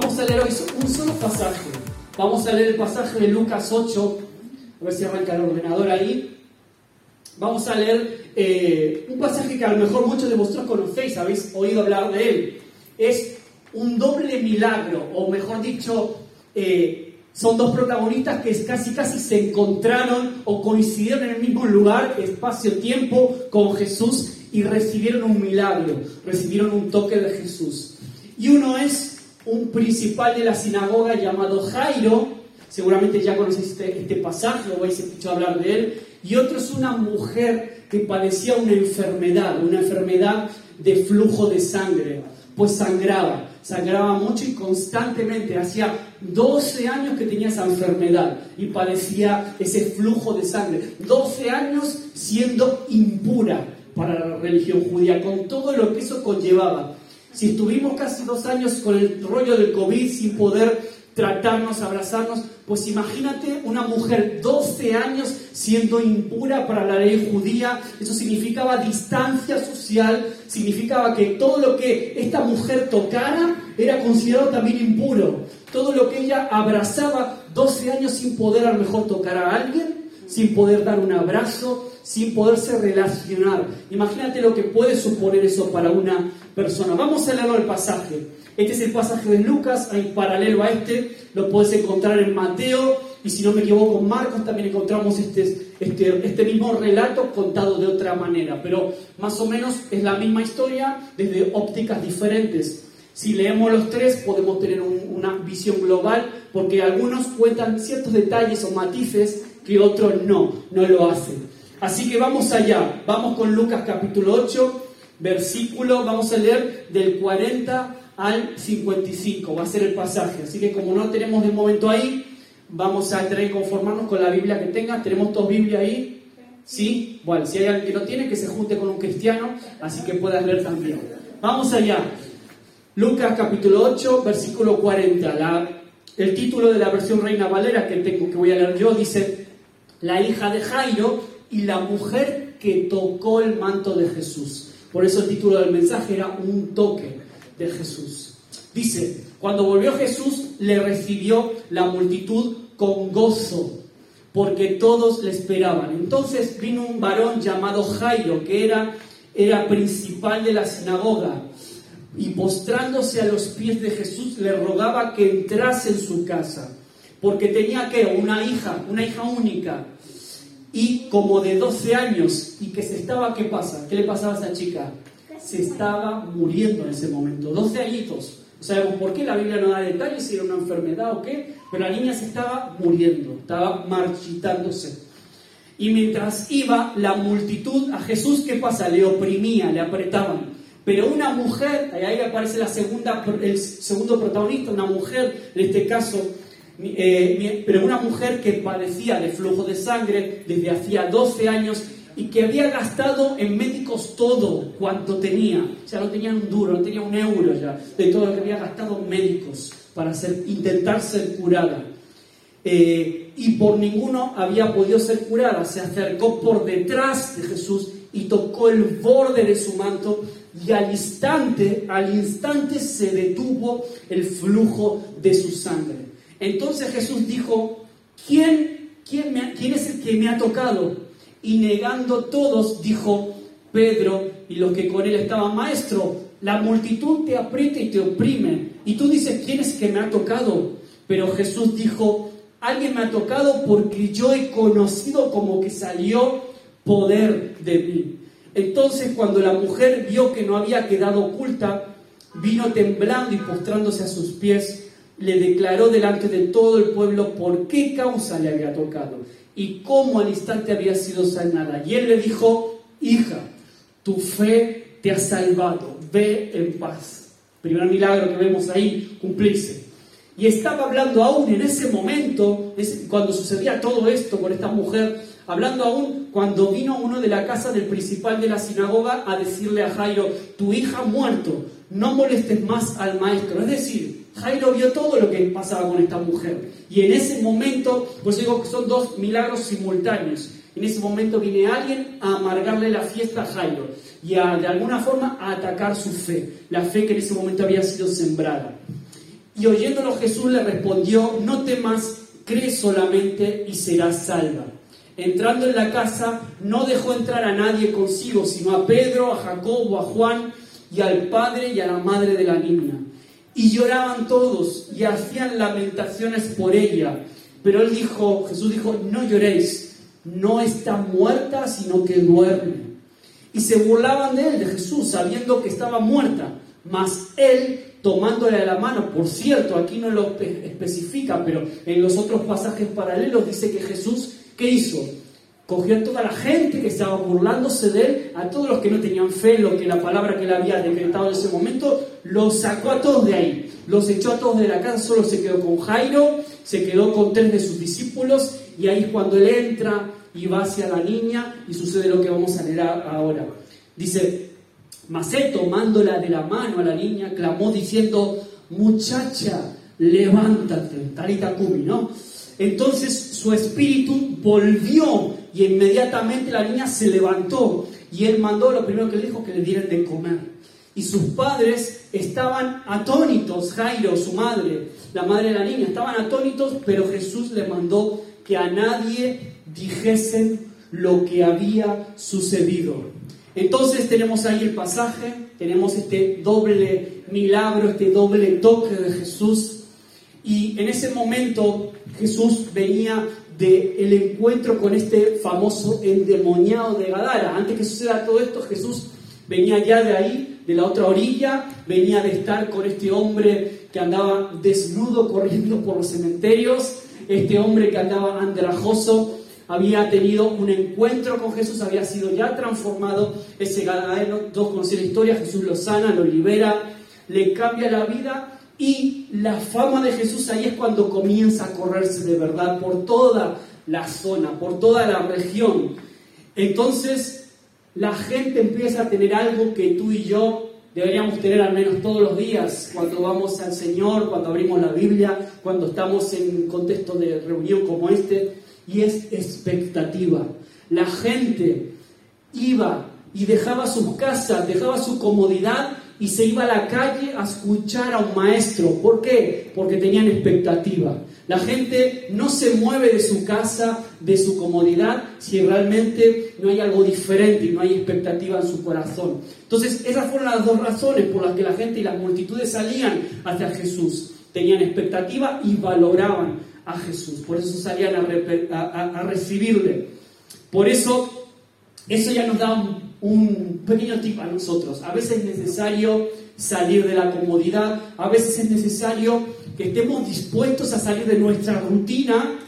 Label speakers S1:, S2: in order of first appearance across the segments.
S1: vamos a leer hoy un solo pasaje. Vamos a leer el pasaje de Lucas 8, a ver si arranca el ordenador ahí. Vamos a leer eh, un pasaje que a lo mejor muchos de vosotros conocéis, habéis oído hablar de él. Es un doble milagro, o mejor dicho, eh, son dos protagonistas que casi casi se encontraron o coincidieron en el mismo lugar, espacio-tiempo, con Jesús y recibieron un milagro, recibieron un toque de Jesús. Y uno es un principal de la sinagoga llamado Jairo, seguramente ya conocéis este, pasaje o habéis escuchado hablar de él, y otro es una mujer que padecía una enfermedad, una enfermedad de flujo de sangre, pues sangraba, sangraba mucho y constantemente, hacía 12 años que tenía esa enfermedad y padecía ese flujo de sangre, 12 años siendo impura para la religión judía, con todo lo que eso conllevaba. Si estuvimos casi dos años con el rollo del COVID sin poder tratarnos, abrazarnos, pues imagínate una mujer 12 años siendo impura para la ley judía, eso significaba distancia social, significaba que todo lo que esta mujer tocara era considerado también impuro, todo lo que ella abrazaba 12 años sin poder a lo mejor tocar a alguien, sin poder dar un abrazo, sin poderse relacionar. Imagínate lo que puede suponer eso para una persona. Vamos a leerlo el pasaje. Este es el pasaje de Lucas, hay paralelo a este, lo puedes encontrar en Mateo, y si no me equivoco, en Marcos también encontramos este, este, este mismo relato contado de otra manera, pero más o menos es la misma historia desde ópticas diferentes. Si leemos los tres podemos tener una visión global, porque algunos cuentan ciertos detalles o matices que otros no, no lo hacen. Así que vamos allá, vamos con Lucas capítulo 8, versículo, vamos a leer del 40 al 55, va a ser el pasaje. Así que como no tenemos de momento ahí, vamos a tener que conformarnos con la Biblia que tenga. ¿Tenemos todos Biblia ahí? ¿Sí? Bueno, si hay alguien que no tiene, que se junte con un cristiano, así que puedas leer también. Vamos allá. Lucas capítulo 8, versículo 40. La, el título de la versión Reina Valera que tengo que voy a leer yo dice, la hija de Jairo y la mujer que tocó el manto de Jesús. Por eso el título del mensaje era un toque de Jesús. Dice, cuando volvió Jesús le recibió la multitud con gozo, porque todos le esperaban. Entonces vino un varón llamado Jairo, que era, era principal de la sinagoga, y postrándose a los pies de Jesús le rogaba que entrase en su casa, porque tenía que una hija, una hija única, y como de 12 años, y que se estaba, ¿qué pasa? ¿Qué le pasaba a esa chica? Se estaba muriendo en ese momento, 12 añitos. No sabemos por qué, la Biblia no da detalles, si era una enfermedad o qué, pero la niña se estaba muriendo, estaba marchitándose. Y mientras iba la multitud a Jesús, ¿qué pasa? Le oprimía, le apretaban. Pero una mujer, ahí aparece la segunda, el segundo protagonista, una mujer, en este caso, eh, pero una mujer que padecía de flujo de sangre desde hacía 12 años y que había gastado en médicos todo cuanto tenía. O sea, no tenía un duro, no tenía un euro ya de todo lo que había gastado en médicos para intentar ser curada. Eh, y por ninguno había podido ser curada. Se acercó por detrás de Jesús y tocó el borde de su manto y al instante, al instante se detuvo el flujo de su sangre. Entonces Jesús dijo, ¿quién, ¿quién es el que me ha tocado? Y negando todos, dijo Pedro y los que con él estaban, maestro, la multitud te aprieta y te oprime. Y tú dices, ¿quién es el que me ha tocado? Pero Jesús dijo, alguien me ha tocado porque yo he conocido como que salió poder de mí. Entonces cuando la mujer vio que no había quedado oculta, vino temblando y postrándose a sus pies le declaró delante de todo el pueblo por qué causa le había tocado y cómo al instante había sido sanada. Y él le dijo, hija, tu fe te ha salvado, ve en paz. Primer milagro que vemos ahí cumplirse. Y estaba hablando aún en ese momento, cuando sucedía todo esto con esta mujer, hablando aún cuando vino uno de la casa del principal de la sinagoga a decirle a Jairo, tu hija ha muerto, no molestes más al maestro. Es decir, Jairo vio todo lo que pasaba con esta mujer. Y en ese momento, pues digo que son dos milagros simultáneos. En ese momento viene alguien a amargarle la fiesta a Jairo y a, de alguna forma a atacar su fe, la fe que en ese momento había sido sembrada. Y oyéndolo Jesús le respondió, no temas, cree solamente y serás salva. Entrando en la casa, no dejó entrar a nadie consigo, sino a Pedro, a Jacobo, a Juan y al padre y a la madre de la niña. Y lloraban todos y hacían lamentaciones por ella. Pero él dijo, Jesús dijo, no lloréis, no está muerta, sino que duerme. Y se burlaban de él, de Jesús, sabiendo que estaba muerta. Mas él, tomándole la mano, por cierto, aquí no lo especifica, pero en los otros pasajes paralelos dice que Jesús, ¿qué hizo? Cogió a toda la gente que estaba burlándose de él, a todos los que no tenían fe lo que la palabra que él había decretado en ese momento, los sacó a todos de ahí, los echó a todos de la casa, solo se quedó con Jairo, se quedó con tres de sus discípulos, y ahí es cuando él entra y va hacia la niña y sucede lo que vamos a leer ahora. Dice, mas tomándola de la mano a la niña, clamó diciendo, muchacha, levántate, Tarita Kumi, ¿no? Entonces su espíritu volvió y inmediatamente la niña se levantó y él mandó lo primero que le dijo que le dieran de comer. Y sus padres estaban atónitos, Jairo, su madre, la madre de la niña, estaban atónitos, pero Jesús le mandó que a nadie dijesen lo que había sucedido. Entonces tenemos ahí el pasaje, tenemos este doble milagro, este doble toque de Jesús. Y en ese momento Jesús venía del encuentro con este famoso endemoniado de Gadara. Antes que suceda todo esto, Jesús venía ya de ahí, de la otra orilla, venía de estar con este hombre que andaba desnudo corriendo por los cementerios, este hombre que andaba andrajoso, había tenido un encuentro con Jesús, había sido ya transformado, ese Gadareno, dos conocen la historia, Jesús lo sana, lo libera, le cambia la vida y la fama de Jesús ahí es cuando comienza a correrse de verdad por toda la zona, por toda la región. Entonces la gente empieza a tener algo que tú y yo deberíamos tener al menos todos los días cuando vamos al Señor, cuando abrimos la Biblia, cuando estamos en contexto de reunión como este, y es expectativa. La gente iba y dejaba sus casas, dejaba su comodidad y se iba a la calle a escuchar a un maestro. ¿Por qué? Porque tenían expectativa. La gente no se mueve de su casa, de su comodidad, si realmente no hay algo diferente y no hay expectativa en su corazón. Entonces, esas fueron las dos razones por las que la gente y las multitudes salían hacia Jesús. Tenían expectativa y valoraban a Jesús. Por eso salían a, recibirle. Por eso, eso ya nos da un, un pequeño tip a nosotros. A veces es necesario salir de la comodidad, a veces es necesario que estemos dispuestos a salir de nuestra rutina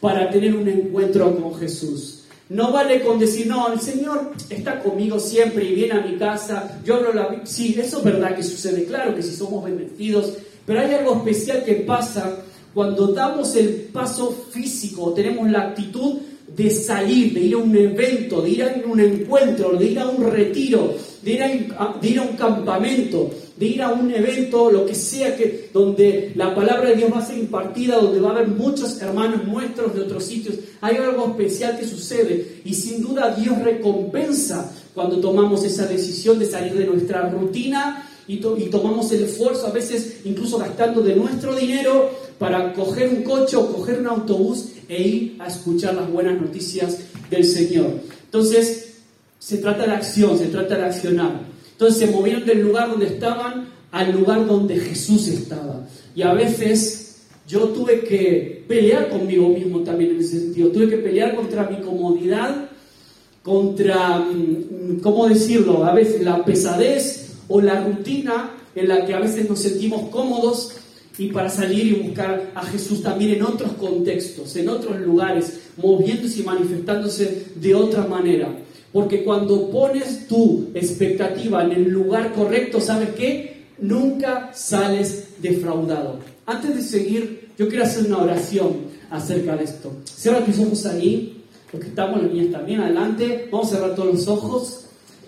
S1: para tener un encuentro con Jesús. No vale con decir, no, el Señor está conmigo siempre y viene a mi casa, yo hablo la Sí, eso es verdad que sucede, claro que si somos bendecidos, pero hay algo especial que pasa cuando damos el paso físico, tenemos la actitud de salir, de ir a un evento, de ir a un encuentro, de ir a un retiro, de ir a, un campamento, de ir a un evento, lo que sea que donde la palabra de Dios va a ser impartida, donde va a haber muchos hermanos nuestros de otros sitios. Hay algo especial que sucede y sin duda Dios recompensa cuando tomamos esa decisión de salir de nuestra rutina y tomamos el esfuerzo, a veces incluso gastando de nuestro dinero para coger un coche o coger un autobús e ir a escuchar las buenas noticias del Señor. Entonces, se trata de acción, se trata de accionar. Entonces se movieron del lugar donde estaban al lugar donde Jesús estaba. Y a veces yo tuve que pelear conmigo mismo también en ese sentido. Tuve que pelear contra mi comodidad, contra, mm, ¿cómo decirlo? A veces la pesadez o la rutina en la que a veces nos sentimos cómodos y para salir y buscar a Jesús también en otros contextos, en otros lugares, moviéndose y manifestándose de otra manera. Porque cuando pones tu expectativa en el lugar correcto, ¿sabes qué? Nunca sales defraudado. Antes de seguir, yo quiero hacer una oración acerca de esto. Cierra tus ojos ahí, los que estamos, las niñas también, adelante. Vamos a cerrar todos los ojos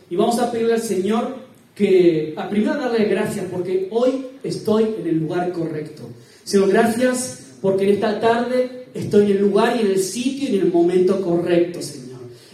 S1: y vamos a pedirle al Señor que, a primero darle gracias porque hoy estoy en el lugar correcto. Señor, gracias porque en esta tarde estoy en el lugar y en el sitio y en el momento correcto, Señor.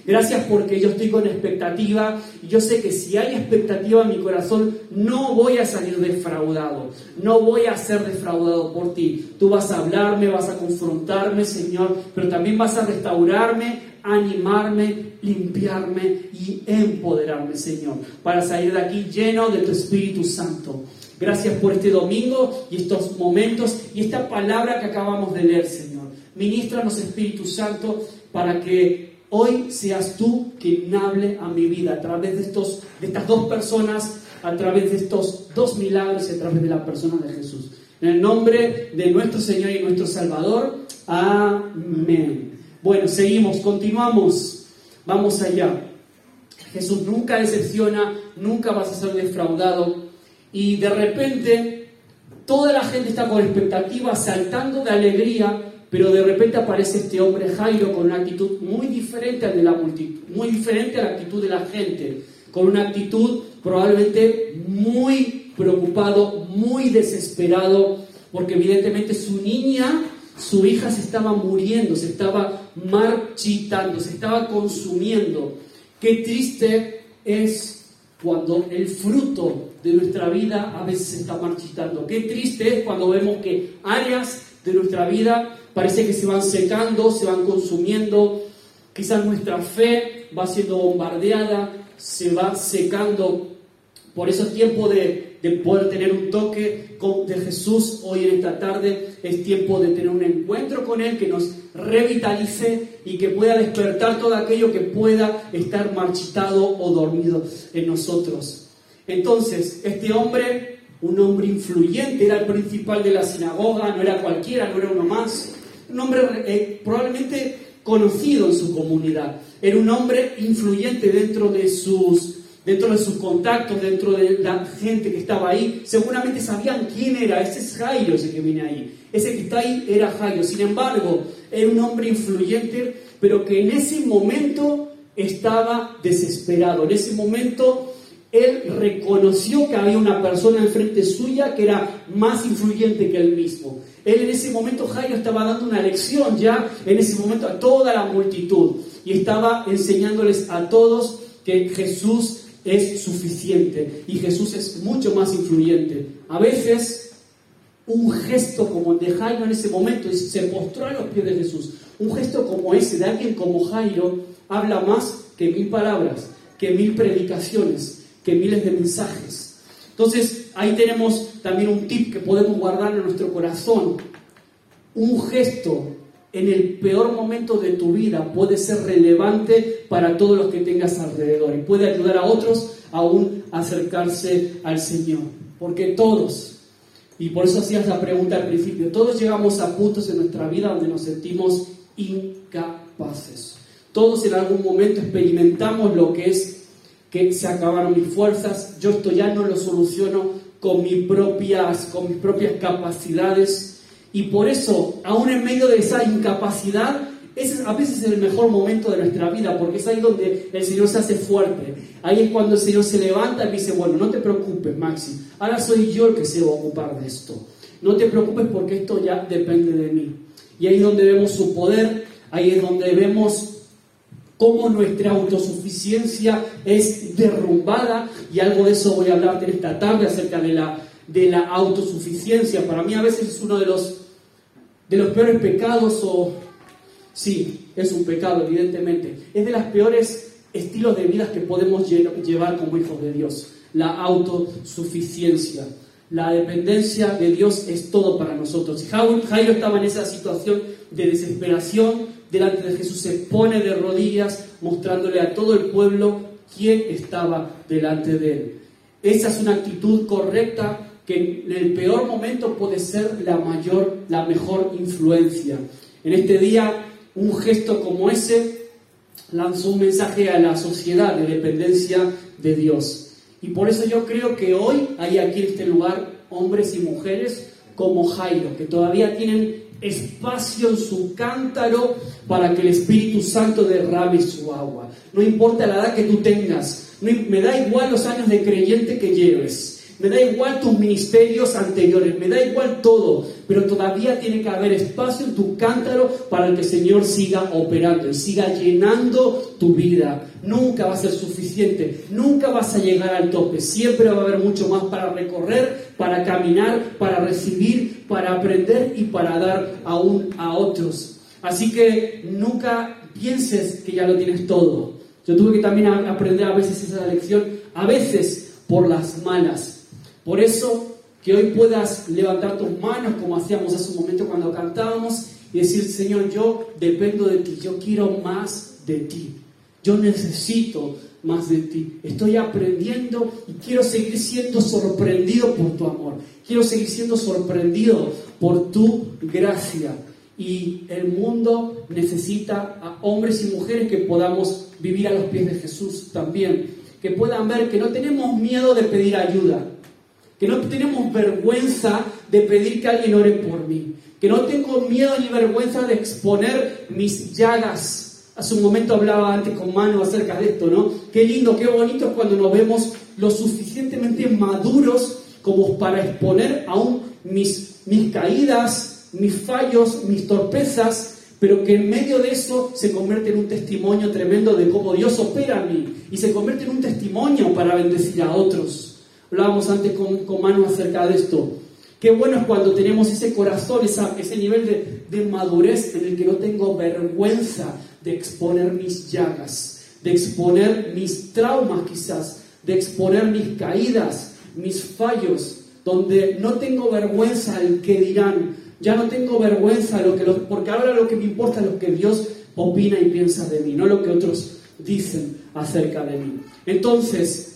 S1: Gracias porque yo estoy con expectativa y yo sé que si hay expectativa en mi corazón, no voy a salir defraudado, no voy a ser defraudado por ti. Tú vas a hablarme, vas a confrontarme, Señor, pero también vas a restaurarme, animarme, limpiarme y empoderarme, Señor, para salir de aquí lleno de tu Espíritu Santo. Gracias por este domingo y estos momentos y esta palabra que acabamos de leer, Señor. Ministranos, Espíritu Santo, para que hoy seas tú quien hable a mi vida a través de, estos, de estas dos personas, a través de estos dos milagros y a través de la persona de Jesús. En el nombre de nuestro Señor y nuestro Salvador. Amén. Bueno, seguimos, continuamos. Vamos allá. Jesús nunca decepciona, nunca vas a ser defraudado y de repente toda la gente está con expectativa, saltando de alegría, pero de repente aparece este hombre Jairo con una actitud muy diferente a la multitud, muy diferente a la actitud de la gente, con una actitud probablemente muy preocupado, muy desesperado, porque evidentemente su niña, su hija se estaba muriendo, se estaba marchitando, se estaba consumiendo. Qué triste es cuando el fruto de nuestra vida a veces se está marchitando. Qué triste es cuando vemos que áreas de nuestra vida parece que se van secando, se van consumiendo. Quizás nuestra fe va siendo bombardeada, se va secando. Por eso es tiempo de, de poder tener un toque con, de Jesús hoy en esta tarde. Es tiempo de tener un encuentro con Él que nos revitalice y que pueda despertar todo aquello que pueda estar marchitado o dormido en nosotros. Entonces, este hombre, un hombre influyente, era el principal de la sinagoga, no era cualquiera, no era uno más, un hombre eh, probablemente conocido en su comunidad, era un hombre influyente dentro de sus dentro de sus contactos, dentro de la gente que estaba ahí, seguramente sabían quién era, ese es Jairo ese que viene ahí, ese que está ahí era Jairo, sin embargo, era un hombre influyente, pero que en ese momento estaba desesperado, en ese momento él reconoció que había una persona enfrente suya que era más influyente que él mismo. Él en ese momento, Jairo, estaba dando una lección ya, en ese momento, a toda la multitud. Y estaba enseñándoles a todos que Jesús es suficiente y Jesús es mucho más influyente. A veces, un gesto como el de Jairo en ese momento, se postró a los pies de Jesús. Un gesto como ese de alguien como Jairo habla más que mil palabras, que mil predicaciones que miles de mensajes. Entonces, ahí tenemos también un tip que podemos guardar en nuestro corazón. Un gesto en el peor momento de tu vida puede ser relevante para todos los que tengas alrededor y puede ayudar a otros aún a acercarse al Señor. Porque todos, y por eso hacías la pregunta al principio, todos llegamos a puntos en nuestra vida donde nos sentimos incapaces. Todos en algún momento experimentamos lo que es que se acabaron mis fuerzas, yo esto ya no lo soluciono con, mis propias, con mis propias capacidades. Y por eso, aún en medio de esa incapacidad, ese a veces es el mejor momento de nuestra vida, porque es ahí donde el Señor se hace fuerte. Ahí es cuando el Señor se levanta y dice, bueno, no te preocupes, Maxi, ahora soy yo el que se va a ocupar de esto. No te preocupes porque esto ya depende de mí. Y ahí es donde vemos su poder, ahí es donde vemos cómo nuestra autosuficiencia es derrumbada y algo de eso voy a hablarte esta tarde acerca de la, de la autosuficiencia. Para mí a veces es uno de los, de los peores pecados o sí, es un pecado evidentemente. Es de los peores estilos de vida que podemos llevar como hijos de Dios, la autosuficiencia. La dependencia de Dios es todo para nosotros. Jairo estaba en esa situación de desesperación, delante de Jesús, se pone de rodillas mostrándole a todo el pueblo quién estaba delante de él. Esa es una actitud correcta que en el peor momento puede ser la mayor, la mejor influencia. En este día, un gesto como ese lanzó un mensaje a la sociedad de dependencia de Dios. Y por eso yo creo que hoy hay aquí en este lugar hombres y mujeres como Jairo, que todavía tienen espacio en su cántaro para que el Espíritu Santo derrame su agua. No importa la edad que tú tengas, me da igual los años de creyente que lleves. Me da igual tus ministerios anteriores, me da igual todo, pero todavía tiene que haber espacio en tu cántaro para que el Señor siga operando y siga llenando tu vida. Nunca va a ser suficiente, nunca vas a llegar al tope, siempre va a haber mucho más para recorrer, para caminar, para recibir, para aprender y para dar aún a otros. Así que nunca pienses que ya lo tienes todo. Yo tuve que también aprender a veces esa lección, a veces por las malas. Por eso que hoy puedas levantar tus manos como hacíamos hace un momento cuando cantábamos y decir, Señor, yo dependo de ti, yo quiero más de ti, yo necesito más de ti, estoy aprendiendo y quiero seguir siendo sorprendido por tu amor, quiero seguir siendo sorprendido por tu gracia. Y el mundo necesita a hombres y mujeres que podamos vivir a los pies de Jesús también, que puedan ver que no tenemos miedo de pedir ayuda, que no tenemos vergüenza de pedir que alguien ore por mí, que no tengo miedo ni vergüenza de exponer mis llagas. Hace un momento hablaba antes con Mano acerca de esto, ¿no? Qué lindo, qué bonito es cuando nos vemos lo suficientemente maduros como para exponer aún mis, mis caídas, mis fallos, mis torpezas, pero que en medio de eso se convierte en un testimonio tremendo de cómo Dios opera a mí y se convierte en un testimonio para bendecir a otros. Hablábamos antes con, con Manu acerca de esto. Qué bueno es cuando tenemos ese corazón, ese nivel de, de madurez en el que no tengo vergüenza de exponer mis llagas, de exponer mis traumas quizás, de exponer mis caídas, mis fallos, donde no tengo vergüenza del que dirán, ya no tengo vergüenza lo que porque ahora lo que me importa es lo que Dios opina y piensa de mí, no lo que otros dicen acerca de mí. Entonces,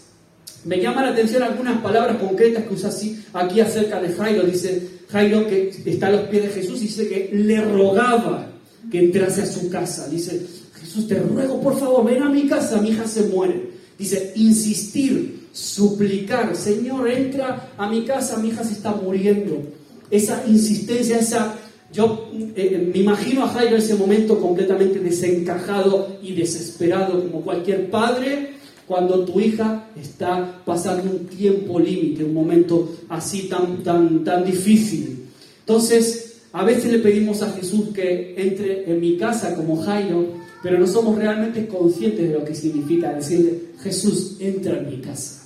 S1: me llama la atención algunas palabras concretas que usa así aquí acerca de Jairo. Dice Jairo que está a los pies de Jesús y dice que le rogaba que entrase a su casa. Dice, Jesús, te ruego, por favor, ven a mi casa, mi hija se muere. Dice, insistir, suplicar, Señor, entra a mi casa, mi hija se está muriendo. Esa insistencia, esa... Yo eh, me imagino a Jairo en ese momento completamente desencajado y desesperado como cualquier padre cuando tu hija está pasando un tiempo límite, un momento así tan, tan, tan difícil. Entonces, a veces le pedimos a Jesús que entre en mi casa como Jairo, pero no somos realmente conscientes de lo que significa decirle, Jesús, entra en mi casa.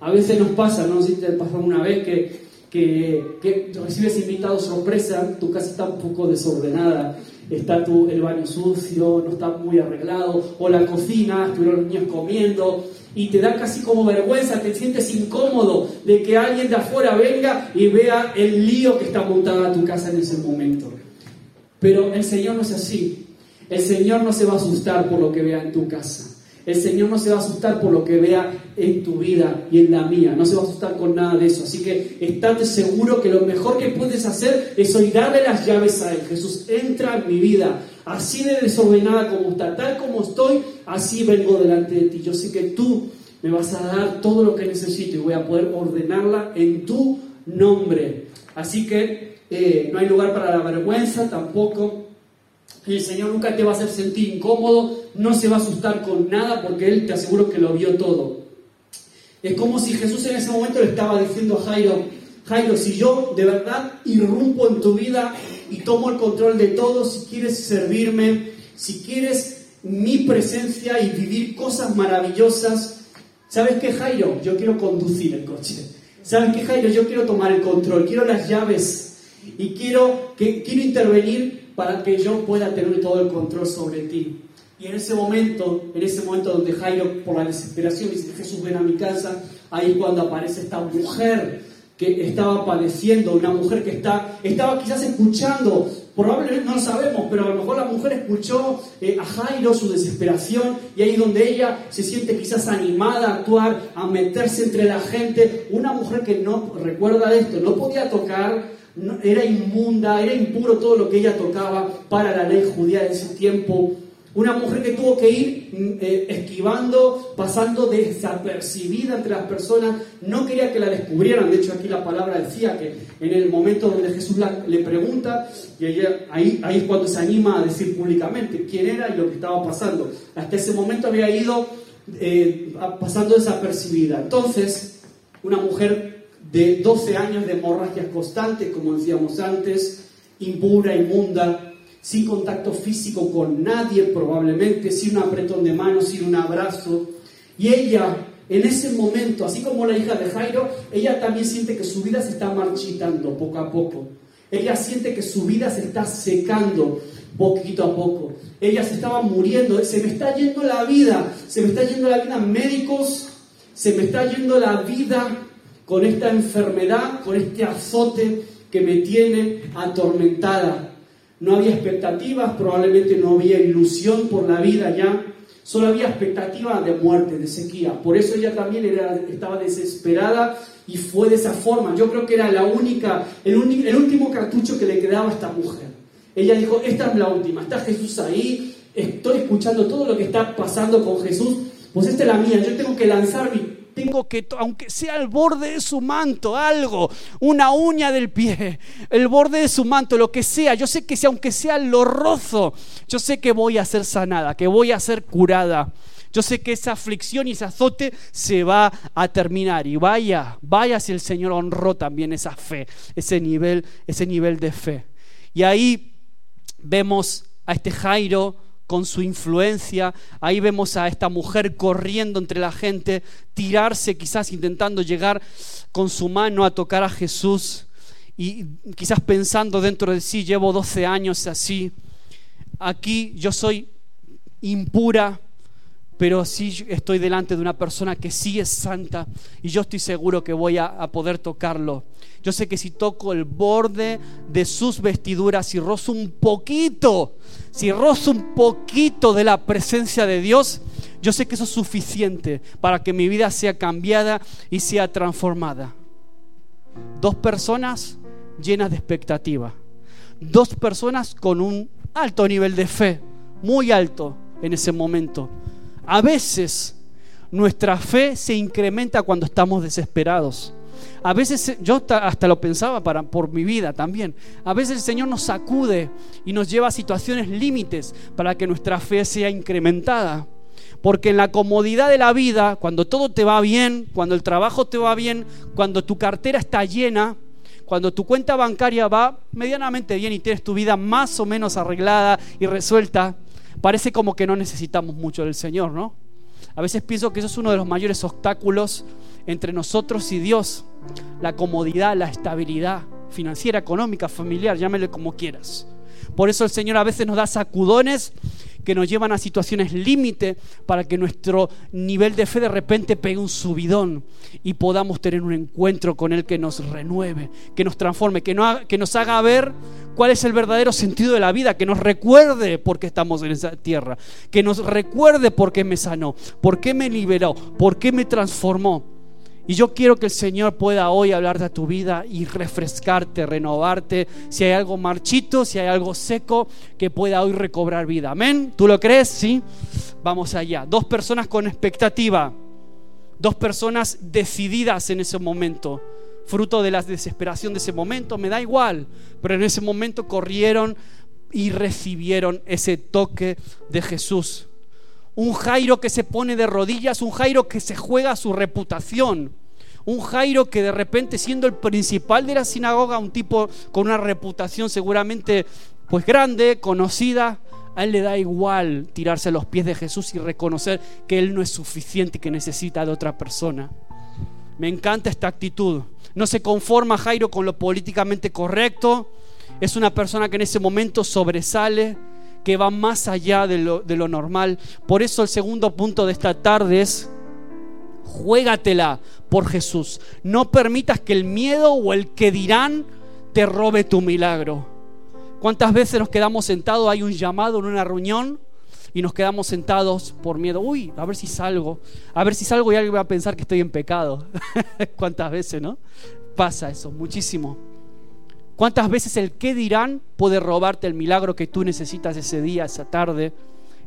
S1: A veces nos pasa, no sé si te pasó una vez que, que, que recibes invitados sorpresa, tu casa está un poco desordenada está tu, el baño sucio, no está muy arreglado, o la cocina, estuvieron los niños comiendo, y te da casi como vergüenza, te sientes incómodo de que alguien de afuera venga y vea el lío que está montada tu casa en ese momento. Pero el Señor no es así. El Señor no se va a asustar por lo que vea en tu casa. El Señor no se va a asustar por lo que vea en tu vida y en la mía. No se va a asustar con nada de eso. Así que estate seguro que lo mejor que puedes hacer es hoy darle las llaves a Él. Jesús, entra en mi vida. Así de desordenada como está, tal como estoy, así vengo delante de ti. Yo sé que tú me vas a dar todo lo que necesito y voy a poder ordenarla en tu nombre. Así que eh, no hay lugar para la vergüenza tampoco. El Señor nunca te va a hacer sentir incómodo, no se va a asustar con nada porque Él te aseguro que lo vio todo. Es como si Jesús en ese momento le estaba diciendo a Jairo, Jairo, si yo de verdad irrumpo en tu vida y tomo el control de todo, si quieres servirme, si quieres mi presencia y vivir cosas maravillosas, ¿sabes qué, Jairo? Yo quiero conducir el coche. ¿Sabes qué, Jairo? Yo quiero tomar el control, quiero las llaves y quiero, que, quiero intervenir para que yo pueda tener todo el control sobre ti. Y en ese momento, en ese momento donde Jairo, por la desesperación, dice, Jesús, ven a mi casa, ahí cuando aparece esta mujer que estaba padeciendo, una mujer que está, estaba quizás escuchando, probablemente no lo sabemos, pero a lo mejor la mujer escuchó eh, a Jairo su desesperación y ahí donde ella se siente quizás animada a actuar, a meterse entre la gente, una mujer que no recuerda esto, no podía tocar, era inmunda, era impuro todo lo que ella tocaba para la ley judía de ese tiempo. Una mujer que tuvo que ir mm, eh, esquivando, pasando desapercibida entre las personas, no quería que la descubrieran. De hecho, aquí la palabra decía que en el momento donde Jesús le pregunta, y ahí, ahí es cuando se anima a decir públicamente quién era y lo que estaba pasando. Hasta ese momento había ido eh, pasando desapercibida. Entonces, una mujer de 12 años de hemorragias constantes, como decíamos antes, impura, inmunda, sin contacto físico con nadie probablemente, sin un apretón de manos, sin un abrazo. Y ella, en ese momento, así como la hija de Jairo, ella también siente que su vida se está marchitando poco a poco. Ella siente que su vida se está secando poquito a poco. Ella se estaba muriendo, se me está yendo la vida, se me está yendo la vida médicos, se me está yendo la vida con esta enfermedad, con este azote que me tiene atormentada. No había expectativas, probablemente no había ilusión por la vida ya, solo había expectativa de muerte, de sequía. Por eso ella también estaba desesperada y fue de esa forma. Yo creo que era la única, el, el último cartucho que le quedaba a esta mujer. Ella dijo, esta es la última, está Jesús ahí, estoy escuchando todo lo que está pasando con Jesús, pues esta es la mía, yo tengo que lanzar mi tengo que, aunque sea el borde de su manto, algo, una uña del pie, el borde de su manto, lo que sea, yo sé que si aunque sea lo rozo, yo sé que voy a ser sanada, que voy a ser curada. Yo sé que esa aflicción y ese azote se va a terminar. Y vaya, vaya si el Señor honró también esa fe, ese nivel, ese nivel de fe. Y ahí vemos a este Jairo con su influencia. Ahí vemos a esta mujer corriendo entre la gente, tirarse quizás intentando llegar con su mano a tocar a Jesús y quizás pensando dentro de sí, llevo 12 años así, aquí yo soy impura, pero sí estoy delante de una persona que sí es santa y yo estoy seguro que voy a, a poder tocarlo. Yo sé que si toco el borde de sus vestiduras, si rozo un poquito, si rozo un poquito de la presencia de Dios, yo sé que eso es suficiente para que mi vida sea cambiada y sea transformada. Dos personas llenas de expectativa. Dos personas con un alto nivel de fe, muy alto en ese momento. A veces nuestra fe se incrementa cuando estamos desesperados. A veces yo hasta lo pensaba para, por mi vida también. A veces el Señor nos sacude y nos lleva a situaciones límites para que nuestra fe sea incrementada. Porque en la comodidad de la vida, cuando todo te va bien, cuando el trabajo te va bien, cuando tu cartera está llena, cuando tu cuenta bancaria va medianamente bien y tienes tu vida más o menos arreglada y resuelta, parece como que no necesitamos mucho del Señor, ¿no? A veces pienso que eso es uno de los mayores obstáculos entre nosotros y Dios. La comodidad, la estabilidad financiera, económica, familiar, llámele como quieras. Por eso el Señor a veces nos da sacudones que nos llevan a situaciones límite para que nuestro nivel de fe de repente pegue un subidón y podamos tener un encuentro con Él que nos renueve, que nos transforme, que, que nos haga ver cuál es el verdadero sentido de la vida, que nos recuerde por qué estamos en esa tierra, que nos recuerde por qué me sanó, por qué me liberó, por qué me transformó. Y yo quiero que el Señor pueda hoy hablarte a tu vida y refrescarte, renovarte. Si hay algo marchito, si hay algo seco, que pueda hoy recobrar vida. Amén. ¿Tú lo crees? Sí. Vamos allá. Dos personas con expectativa. Dos personas decididas en ese momento. Fruto de la desesperación de ese momento. Me da igual. Pero en ese momento corrieron y recibieron ese toque de Jesús un Jairo que se pone de rodillas, un Jairo que se juega su reputación, un Jairo que de repente siendo el principal de la sinagoga, un tipo con una reputación seguramente pues grande, conocida, a él le da igual tirarse a los pies de Jesús y reconocer que él no es suficiente y que necesita de otra persona. Me encanta esta actitud. No se conforma Jairo con lo políticamente correcto. Es una persona que en ese momento sobresale que va más allá de lo, de lo normal. Por eso el segundo punto de esta tarde es, juégatela por Jesús. No permitas que el miedo o el que dirán te robe tu milagro. ¿Cuántas veces nos quedamos sentados? Hay un llamado en una reunión y nos quedamos sentados por miedo. Uy, a ver si salgo. A ver si salgo y alguien va a pensar que estoy en pecado. ¿Cuántas veces, no? Pasa eso, muchísimo. ¿Cuántas veces el qué dirán puede robarte el milagro que tú necesitas ese día, esa tarde,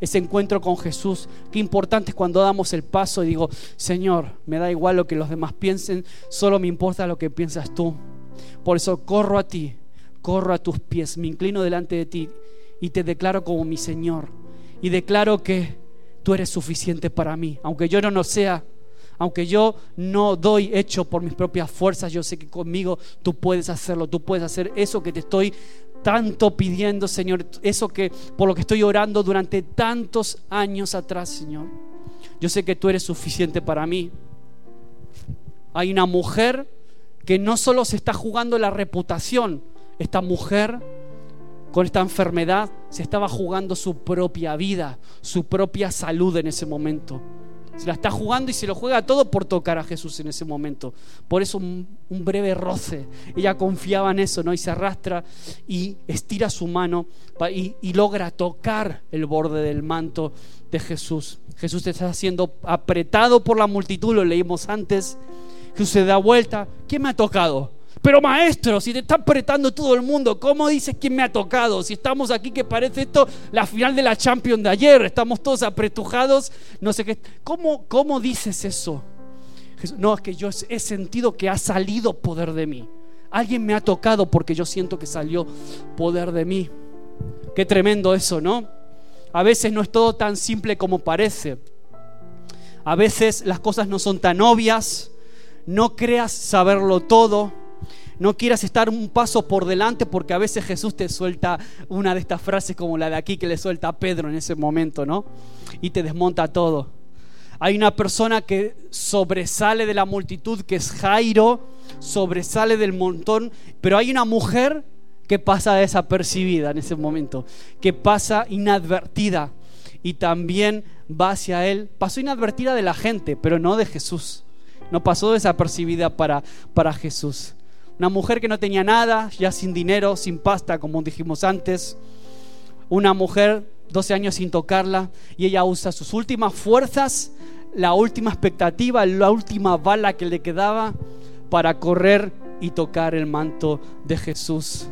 S1: ese encuentro con Jesús? Qué importante es cuando damos el paso y digo, Señor, me da igual lo que los demás piensen, solo me importa lo que piensas tú. Por eso corro a ti, corro a tus pies, me inclino delante de ti y te declaro como mi Señor. Y declaro que tú eres suficiente para mí, aunque yo no lo sea, Aunque yo no doy hecho por mis propias fuerzas, yo sé que conmigo tú puedes hacerlo, tú puedes hacer eso que te estoy tanto pidiendo, Señor, eso que por lo que estoy orando durante tantos años atrás, Señor. Yo sé que tú eres suficiente para mí. Hay una mujer que no solo se está jugando la reputación, esta mujer con esta enfermedad se estaba jugando su propia vida, su propia salud en ese momento. Se la está jugando y se lo juega todo por tocar a Jesús en ese momento. Por eso un, breve roce. Ella confiaba en eso, ¿no? Y se arrastra y estira su mano y, y logra tocar el borde del manto de Jesús. Jesús está siendo apretado por la multitud, lo leímos antes. Jesús se da vuelta. ¿Quién me ha tocado? Pero maestro, si te está apretando todo el mundo, ¿cómo dices quién me ha tocado? Si estamos aquí que parece esto la final de la Champions de ayer, estamos todos apretujados, no sé qué. ¿Cómo, cómo dices eso? No, es que yo he sentido que ha salido poder de mí. Alguien me ha tocado porque yo siento que salió poder de mí. Qué tremendo eso, ¿no? A veces no es todo tan simple como parece. A veces las cosas no son tan obvias. No creas saberlo todo no quieras estar un paso por delante porque a veces Jesús te suelta una de estas frases como la de aquí que le suelta a Pedro en ese momento, ¿no? Y te desmonta todo. Hay una persona que sobresale de la multitud, que es Jairo, sobresale del montón, pero hay una mujer que pasa desapercibida en ese momento, que pasa inadvertida y también va hacia él. Pasó inadvertida de la gente, pero no de Jesús. No pasó desapercibida para, para Jesús. Una mujer que no tenía nada, ya sin dinero, sin pasta, como dijimos antes. Una mujer 12 años sin tocarla y ella usa sus últimas fuerzas, la última expectativa, la última bala que le quedaba para correr y tocar el manto de Jesús.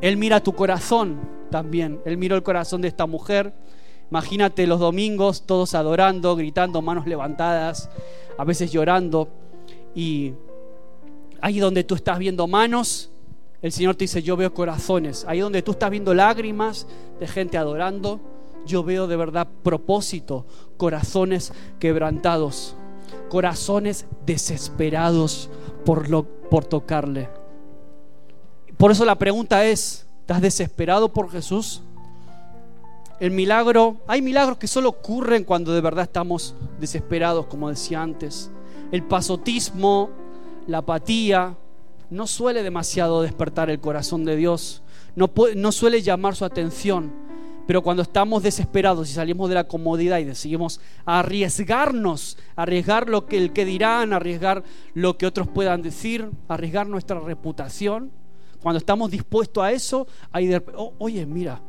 S1: Él mira tu corazón también. Él miró el corazón de esta mujer. Imagínate los domingos todos adorando, gritando, manos levantadas, a veces llorando. Y Ahí donde tú estás viendo manos, el Señor te dice, yo veo corazones. Ahí donde tú estás viendo lágrimas de gente adorando, yo veo de verdad propósito, corazones quebrantados, corazones desesperados por, lo, por tocarle. Por eso la pregunta es, ¿estás desesperado por Jesús? El milagro, hay milagros que solo ocurren cuando de verdad estamos desesperados, como decía antes. El pasotismo, la apatía, no suele demasiado despertar el corazón de Dios, no, suele llamar su atención. Pero cuando estamos desesperados y salimos de la comodidad y decidimos arriesgarnos, arriesgar lo que el que dirán, arriesgar lo que otros puedan decir, arriesgar nuestra reputación, cuando estamos dispuestos a eso, hay oh, oye, mira,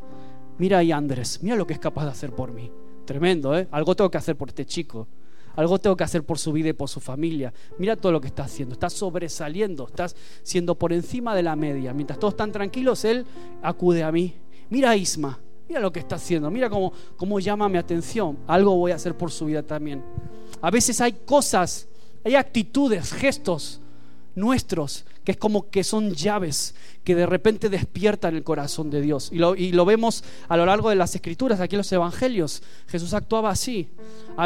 S1: mira ahí Andrés, mira lo que es capaz de hacer por mí. Tremendo, ¿eh? Algo tengo que hacer por este chico. Algo tengo que hacer por su vida y por su familia. Mira todo lo que está haciendo. Estás sobresaliendo. Estás siendo por encima de la media. Mientras todos están tranquilos, Él acude a mí. Mira a Isma. Mira lo que está haciendo. Mira cómo, cómo llama mi atención. Algo voy a hacer por su vida también. A veces hay cosas, hay actitudes, gestos nuestros, es como que son llaves que de repente despiertan el corazón de Dios. Y lo, y lo, vemos a lo largo de las escrituras, aquí en los evangelios. Jesús actuaba así.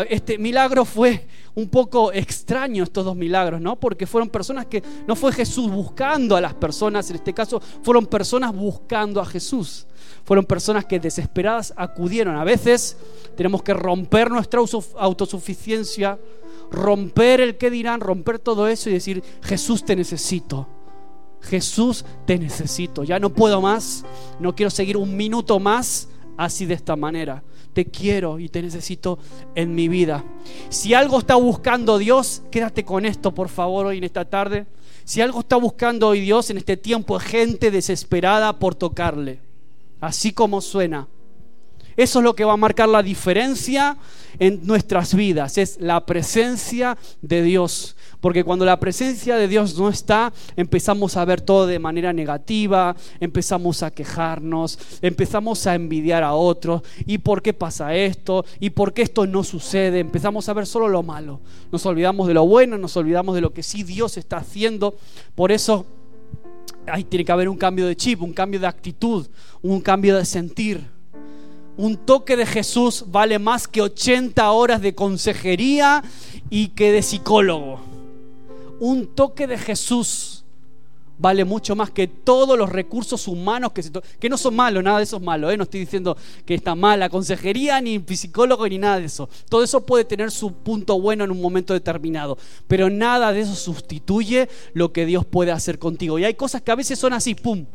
S1: Este milagro fue un poco extraño, estos dos milagros, ¿no? Porque fueron personas que no fue Jesús buscando a las personas, en este caso fueron personas buscando a Jesús. Fueron personas que desesperadas acudieron. A veces tenemos que romper nuestra autosuficiencia romper el que dirán, romper todo eso y decir, Jesús te necesito. Jesús te necesito. Ya no puedo más, no quiero seguir un minuto más así de esta manera. Te quiero y te necesito en mi vida. Si algo está buscando Dios, quédate con esto, por favor, hoy en esta tarde. Si algo está buscando hoy Dios en este tiempo, gente desesperada por tocarle. Así como suena. Eso es lo que va a marcar la diferencia en nuestras vidas, es la presencia de Dios. Porque cuando la presencia de Dios no está, empezamos a ver todo de manera negativa, empezamos a quejarnos, empezamos a envidiar a otros. ¿Y por qué pasa esto? ¿Y por qué esto no sucede? Empezamos a ver solo lo malo. Nos olvidamos de lo bueno, nos olvidamos de lo que sí Dios está haciendo. Por eso ahí tiene que haber un cambio de chip, un cambio de actitud, un cambio de sentir. Un toque de Jesús vale más que 80 horas de consejería y que de psicólogo. Un toque de Jesús vale mucho más que todos los recursos humanos que, que no son malos, nada de eso es malo, ¿eh? no estoy diciendo que está mal la consejería, ni psicólogo, ni nada de eso. Todo eso puede tener su punto bueno en un momento determinado, pero nada de eso sustituye lo que Dios puede hacer contigo. Y hay cosas que a veces son así, ¡pum!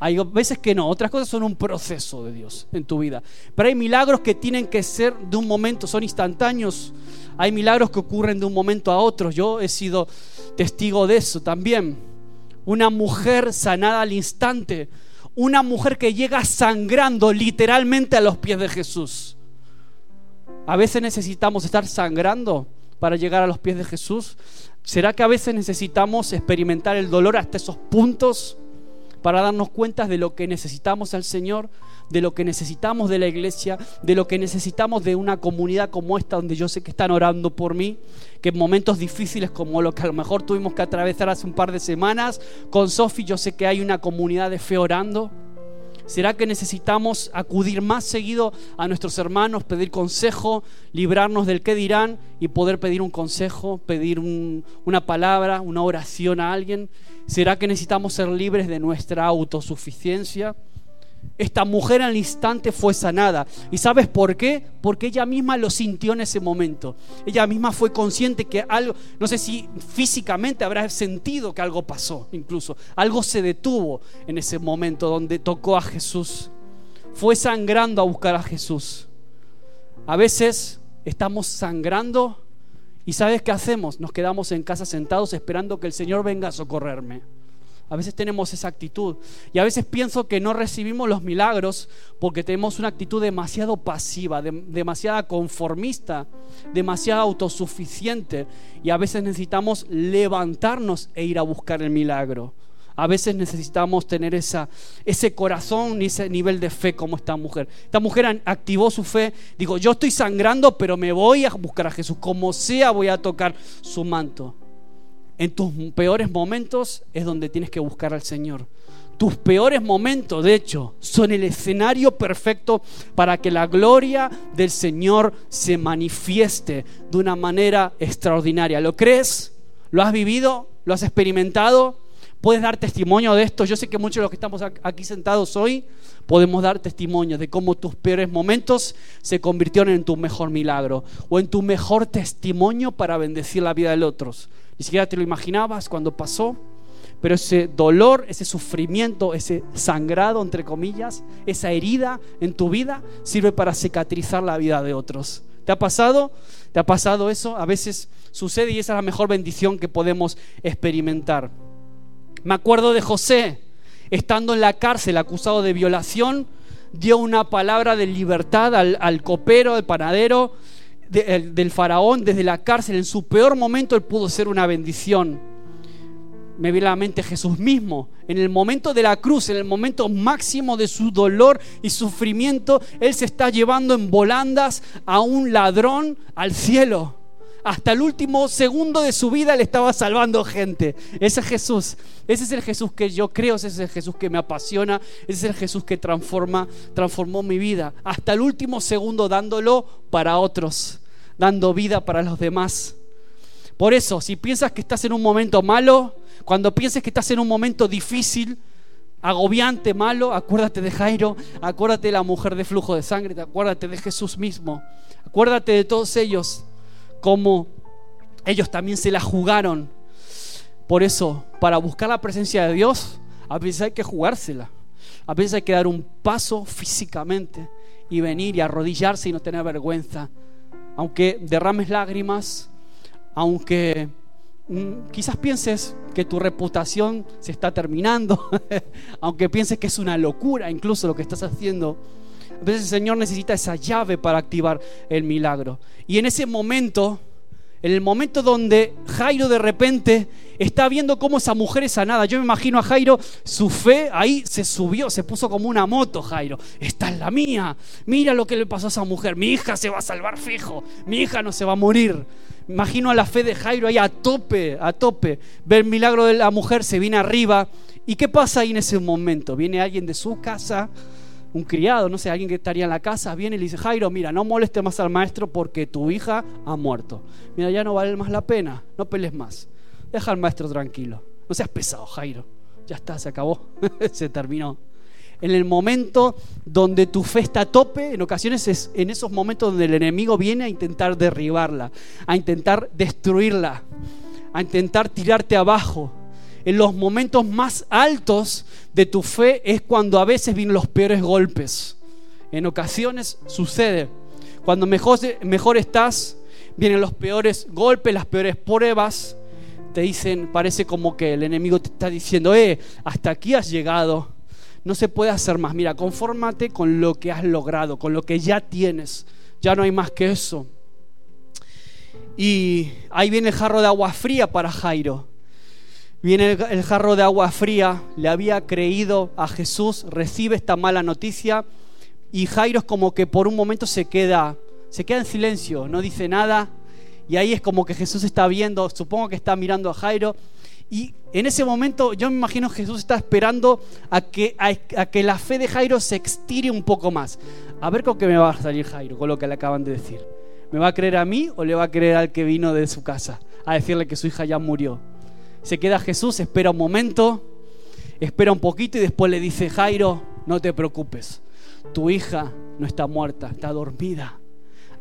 S1: Hay veces que no, otras cosas son un proceso de Dios en tu vida. Pero hay milagros que tienen que ser de un momento, son instantáneos. Hay milagros que ocurren de un momento a otro. Yo he sido testigo de eso también una mujer sanada al instante, una mujer que llega sangrando literalmente a los pies de Jesús. A veces necesitamos estar sangrando para llegar a los pies de Jesús. ¿Será que a veces necesitamos experimentar el dolor hasta esos puntos para darnos cuenta de lo que necesitamos al Señor? de lo que necesitamos de la iglesia, de lo que necesitamos de una comunidad como esta, donde yo sé que están orando por mí, que en momentos difíciles como lo que a lo mejor tuvimos que atravesar hace un par de semanas, con Sofi yo sé que hay una comunidad de fe orando. ¿Será que necesitamos acudir más seguido a nuestros hermanos, pedir consejo, librarnos del qué dirán y poder pedir un consejo, pedir una palabra, una oración a alguien? ¿Será que necesitamos ser libres de nuestra autosuficiencia? Esta mujer al instante fue sanada. ¿Y sabes por qué? Porque ella misma lo sintió en ese momento. Ella misma fue consciente que algo, no sé si físicamente habrá sentido que algo pasó, incluso. Algo se detuvo en ese momento donde tocó a Jesús. Fue sangrando a buscar a Jesús. A veces estamos sangrando y ¿sabes qué hacemos? Nos quedamos en casa sentados esperando que el Señor venga a socorrerme. A veces tenemos esa actitud. Y a veces pienso que no recibimos los milagros porque tenemos una actitud demasiado pasiva, demasiada conformista, demasiado autosuficiente. Y a veces necesitamos levantarnos e ir a buscar el milagro. A veces necesitamos tener esa, ese corazón y ese nivel de fe como esta mujer. Esta mujer activó su fe. Digo, yo estoy sangrando, pero me voy a buscar a Jesús. Como sea, voy a tocar su manto. En tus peores momentos es donde tienes que buscar al Señor. Tus peores momentos, de hecho, son el escenario perfecto para que la gloria del Señor se manifieste de una manera extraordinaria. ¿Lo crees? ¿Lo has vivido? ¿Lo has experimentado? ¿Puedes dar testimonio de esto? Yo sé que muchos de los que estamos aquí sentados hoy podemos dar testimonio de cómo tus peores momentos se convirtieron en tu mejor milagro o en tu mejor testimonio para bendecir la vida de otros. Ni siquiera te lo imaginabas cuando pasó. Pero ese dolor, ese sufrimiento, ese sangrado, entre comillas, esa herida en tu vida sirve para cicatrizar la vida de otros. ¿Te ha pasado? ¿Te ha pasado eso? A veces sucede y esa es la mejor bendición que podemos experimentar. Me acuerdo de José, estando en la cárcel acusado de violación, dio una palabra de libertad al, copero, al panadero, del faraón desde la cárcel, en su peor momento, él pudo ser una bendición. Me viene a la mente Jesús mismo. En el momento de la cruz, en el momento máximo de su dolor y sufrimiento, Él se está llevando en volandas a un ladrón al cielo. Hasta el último segundo de su vida le estaba salvando gente. Ese es Jesús. Ese es el Jesús que yo creo, ese es el Jesús que me apasiona, ese es el Jesús que transforma, transformó mi vida. Hasta el último segundo dándolo para otros, dando vida para los demás. Por eso, si piensas que estás en un momento malo, cuando pienses que estás en un momento difícil, agobiante, malo, acuérdate de Jairo, acuérdate de la mujer de flujo de sangre, acuérdate de Jesús mismo, acuérdate de todos ellos cómo ellos también se la jugaron. Por eso, para buscar la presencia de Dios, a veces hay que jugársela. A veces hay que dar un paso físicamente y venir y arrodillarse y no tener vergüenza. Aunque derrames lágrimas, aunque mm, quizás pienses que tu reputación se está terminando, aunque pienses que es una locura incluso lo que estás haciendo, a el Señor necesita esa llave para activar el milagro. Y en ese momento, en el momento donde Jairo de repente está viendo cómo esa mujer es sanada. Yo me imagino a Jairo, su fe ahí se subió, se puso como una moto, Jairo. Esta es la mía. Mira lo que le pasó a esa mujer. Mi hija se va a salvar fijo. Mi hija no se va a morir. Imagino a la fe de Jairo ahí a tope, a tope. Ver el milagro de la mujer, se viene arriba. ¿Y qué pasa ahí en ese momento? Viene alguien de su casa un criado, no sé, alguien que estaría en la casa, viene y le dice, Jairo, mira, no moleste más al maestro porque tu hija ha muerto. Mira, ya no vale más la pena, no pelees más. Deja al maestro tranquilo. No seas pesado, Jairo. Ya está, se acabó, se terminó. En el momento donde tu fe está a tope, en ocasiones es en esos momentos donde el enemigo viene a intentar derribarla, a intentar destruirla, a intentar tirarte abajo en los momentos más altos de tu fe es cuando a veces vienen los peores golpes. En ocasiones sucede. Cuando mejor, estás, vienen los peores golpes, las peores pruebas. Te dicen, parece como que el enemigo te está diciendo, eh, hasta aquí has llegado. No se puede hacer más. Mira, confórmate con lo que has logrado, con lo que ya tienes. Ya no hay más que eso. Y ahí viene el jarro de agua fría para Jairo. Viene el, jarro de agua fría, le había creído a Jesús, recibe esta mala noticia y Jairo es como que por un momento se queda, se queda en silencio, no dice nada y ahí es como que Jesús está viendo, supongo que está mirando a Jairo y en ese momento yo me imagino Jesús está esperando a que, a, que la fe de Jairo se estire un poco más. A ver con qué me va a salir Jairo, con lo que le acaban de decir. ¿Me va a creer a mí o le va a creer al que vino de su casa a decirle que su hija ya murió? Se queda Jesús, espera un momento, espera un poquito y después le dice, Jairo, no te preocupes, tu hija no está muerta, está dormida.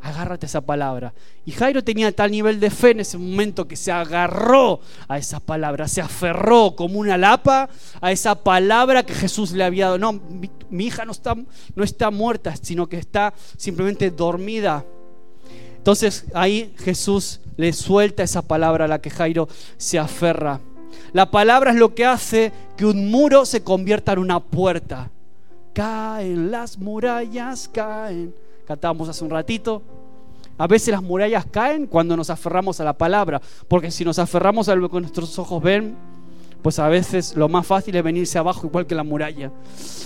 S1: Agárrate esa palabra. Y Jairo tenía tal nivel de fe en ese momento que se agarró a esa palabra, se aferró como una lapa a esa palabra que Jesús le había dado. No, mi, mi hija no está, no está muerta, sino que está simplemente dormida. Entonces ahí Jesús le suelta esa palabra a la que Jairo se aferra. La palabra es lo que hace que un muro se convierta en una puerta. Caen las murallas, caen. Cantábamos hace un ratito. A veces las murallas caen cuando nos aferramos a la palabra, porque si nos aferramos a lo que nuestros ojos ven, pues a veces lo más fácil es venirse abajo igual que la muralla.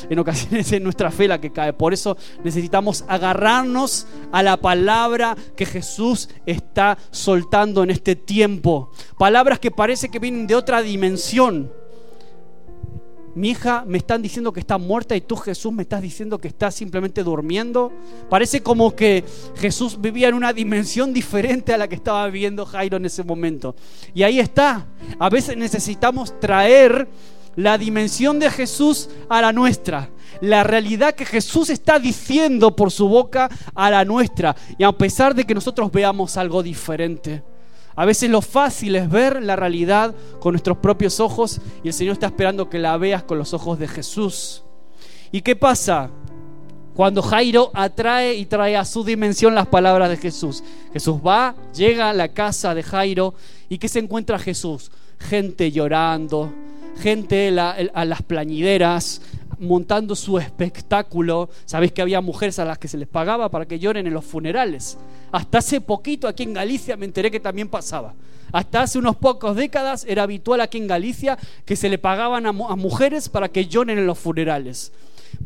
S1: En ocasiones es nuestra fe la que cae. Por eso necesitamos agarrarnos a la palabra que Jesús está soltando en este tiempo. Palabras que parece que vienen de otra dimensión mi hija me están diciendo que está muerta y tú Jesús me estás diciendo que está simplemente durmiendo. Parece como que Jesús vivía en una dimensión diferente a la que estaba viviendo Jairo en ese momento. Y ahí está. A veces necesitamos traer la dimensión de Jesús a la nuestra. La realidad que Jesús está diciendo por su boca a la nuestra. Y a pesar de que nosotros veamos algo diferente. A veces lo fácil es ver la realidad con nuestros propios ojos y el Señor está esperando que la veas con los ojos de Jesús. ¿Y qué pasa? Cuando Jairo atrae y trae a su dimensión las palabras de Jesús. Jesús va, llega a la casa de Jairo y ¿qué se encuentra Jesús? Gente llorando, gente a las plañideras, montando su espectáculo. Sabéis que había mujeres a las que se les pagaba para que lloren en los funerales. Hasta hace poquito aquí en Galicia me enteré que también pasaba. Hasta hace unos pocos décadas era habitual aquí en Galicia que se le pagaban a, mujeres para que lloren en los funerales.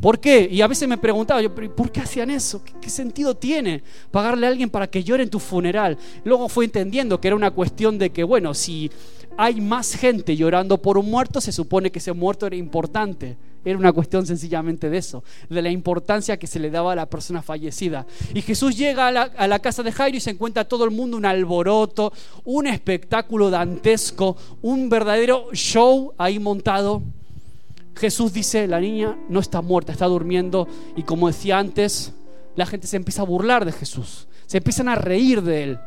S1: ¿Por qué? Y a veces me preguntaba yo, ¿por qué hacían eso? ¿Qué, sentido tiene pagarle a alguien para que llore en tu funeral? Luego fue entendiendo que era una cuestión de que, bueno, si hay más gente llorando por un muerto, se supone que ese muerto era importante. Era una cuestión sencillamente de eso, de la importancia que se le daba a la persona fallecida. Y Jesús llega a la, casa de Jairo y se encuentra todo el mundo un alboroto, un espectáculo dantesco, un verdadero show ahí montado. Jesús dice, la niña no está muerta, está durmiendo. Y como decía antes, la gente se empieza a burlar de Jesús, se empiezan a reír de él.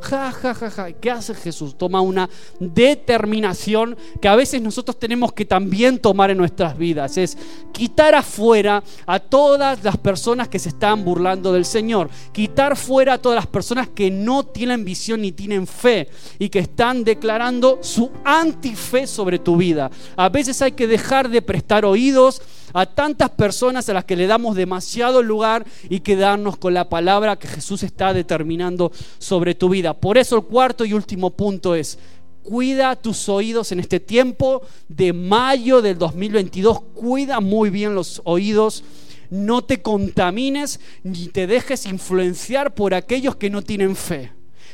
S1: Ja, ja, ja, ja. ¿Qué hace Jesús? Toma una determinación que a veces nosotros tenemos que también tomar en nuestras vidas. Es quitar afuera a todas las personas que se están burlando del Señor. Quitar fuera a todas las personas que no tienen visión ni tienen fe y que están declarando su antife sobre tu vida. A veces hay que dejar de prestar oídos a tantas personas a las que le damos demasiado lugar y quedarnos con la palabra que Jesús está determinando sobre tu vida. Por eso el cuarto y último punto es, cuida tus oídos en este tiempo de mayo del 2022, cuida muy bien los oídos. No te contamines ni te dejes influenciar por aquellos que no tienen fe.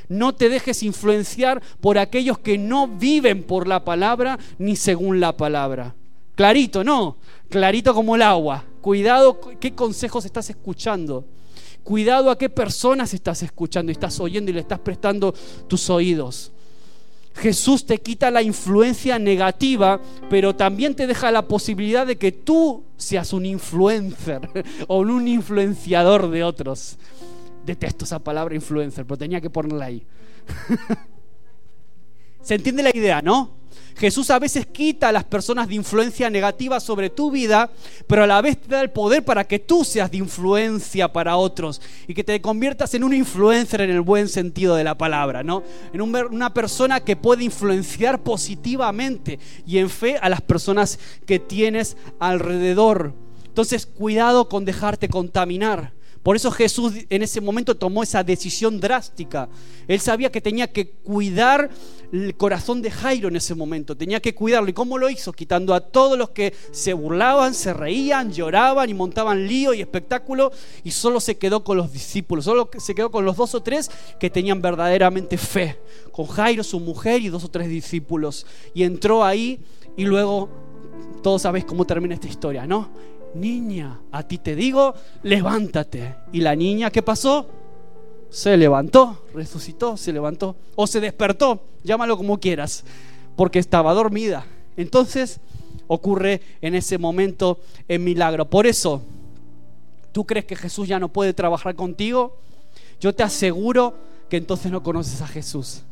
S1: No te dejes influenciar por aquellos que no viven por la palabra ni según la palabra. Clarito, no clarito como el agua, Cuidado qué consejos estás escuchando. Cuidado a qué personas estás escuchando estás oyendo y le estás prestando tus oídos. Jesús te quita la influencia negativa, pero también te deja la posibilidad de que tú seas un influencer o un influenciador de otros. Detesto esa palabra influencer, pero tenía que ponerla ahí. ¿Se entiende la idea, no? Jesús a veces quita a las personas de influencia negativa sobre tu vida, pero a la vez te da el poder para que tú seas de influencia para otros y que te conviertas en un influencer en el buen sentido de la palabra, ¿no? En una persona que puede influenciar positivamente y en fe a las personas que tienes alrededor. Entonces, cuidado con dejarte contaminar. Por eso Jesús en ese momento tomó esa decisión drástica. Él sabía que tenía que cuidar el corazón de Jairo en ese momento, tenía que cuidarlo. ¿Y cómo lo hizo? Quitando a todos los que se burlaban, se reían, lloraban y montaban lío y espectáculo y solo se quedó con los discípulos, solo se quedó con los dos o tres que tenían verdaderamente fe, con Jairo, su mujer y dos o tres discípulos. Y entró ahí y luego todos sabéis cómo termina esta historia, ¿no? Niña, a ti te digo, levántate. Y la niña, ¿qué pasó? Se levantó, resucitó, se levantó, o se despertó, llámalo como quieras, porque estaba dormida. Entonces ocurre en ese momento el milagro. Por eso, ¿tú crees que Jesús ya no puede trabajar contigo? Yo te aseguro que entonces no conoces a Jesús.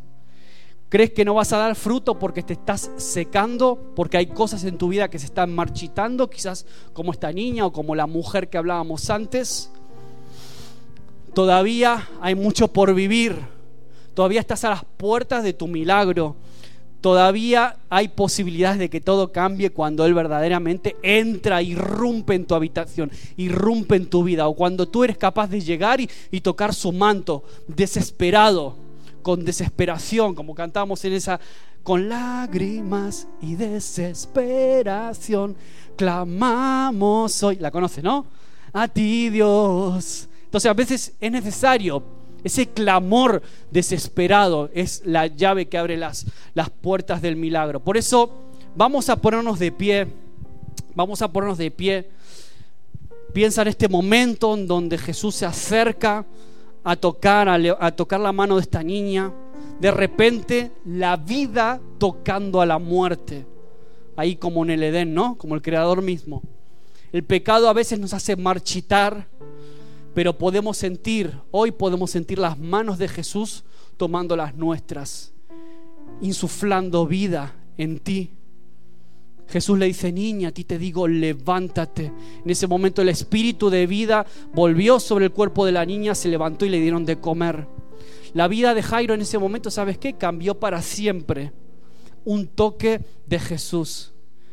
S1: ¿Crees que no vas a dar fruto porque te estás secando? Porque hay cosas en tu vida que se están marchitando, quizás como esta niña o como la mujer que hablábamos antes. Todavía hay mucho por vivir. Todavía estás a las puertas de tu milagro. Todavía hay posibilidades de que todo cambie cuando Él verdaderamente entra, irrumpe en tu habitación, irrumpe en tu vida. O cuando tú eres capaz de llegar y, y tocar su manto, desesperado con desesperación, como cantamos en esa, con lágrimas y desesperación, clamamos hoy. ¿La conoce, no? A ti, Dios. Entonces a veces es necesario ese clamor desesperado, es la llave que abre las, las puertas del milagro. Por eso vamos a ponernos de pie, vamos a ponernos de pie. Piensa en este momento en donde Jesús se acerca a tocar, a, tocar la mano de esta niña. De repente la vida tocando a la muerte. Ahí como en el Edén, ¿no? Como el Creador mismo. El pecado a veces nos hace marchitar, pero podemos sentir, hoy podemos sentir las manos de Jesús tomando las nuestras, insuflando vida en ti. Jesús le dice, niña, a ti te digo, levántate. En ese momento el espíritu de vida volvió sobre el cuerpo de la niña, se levantó y le dieron de comer. La vida de Jairo en ese momento, ¿sabes qué? Cambió para siempre. Un toque de Jesús.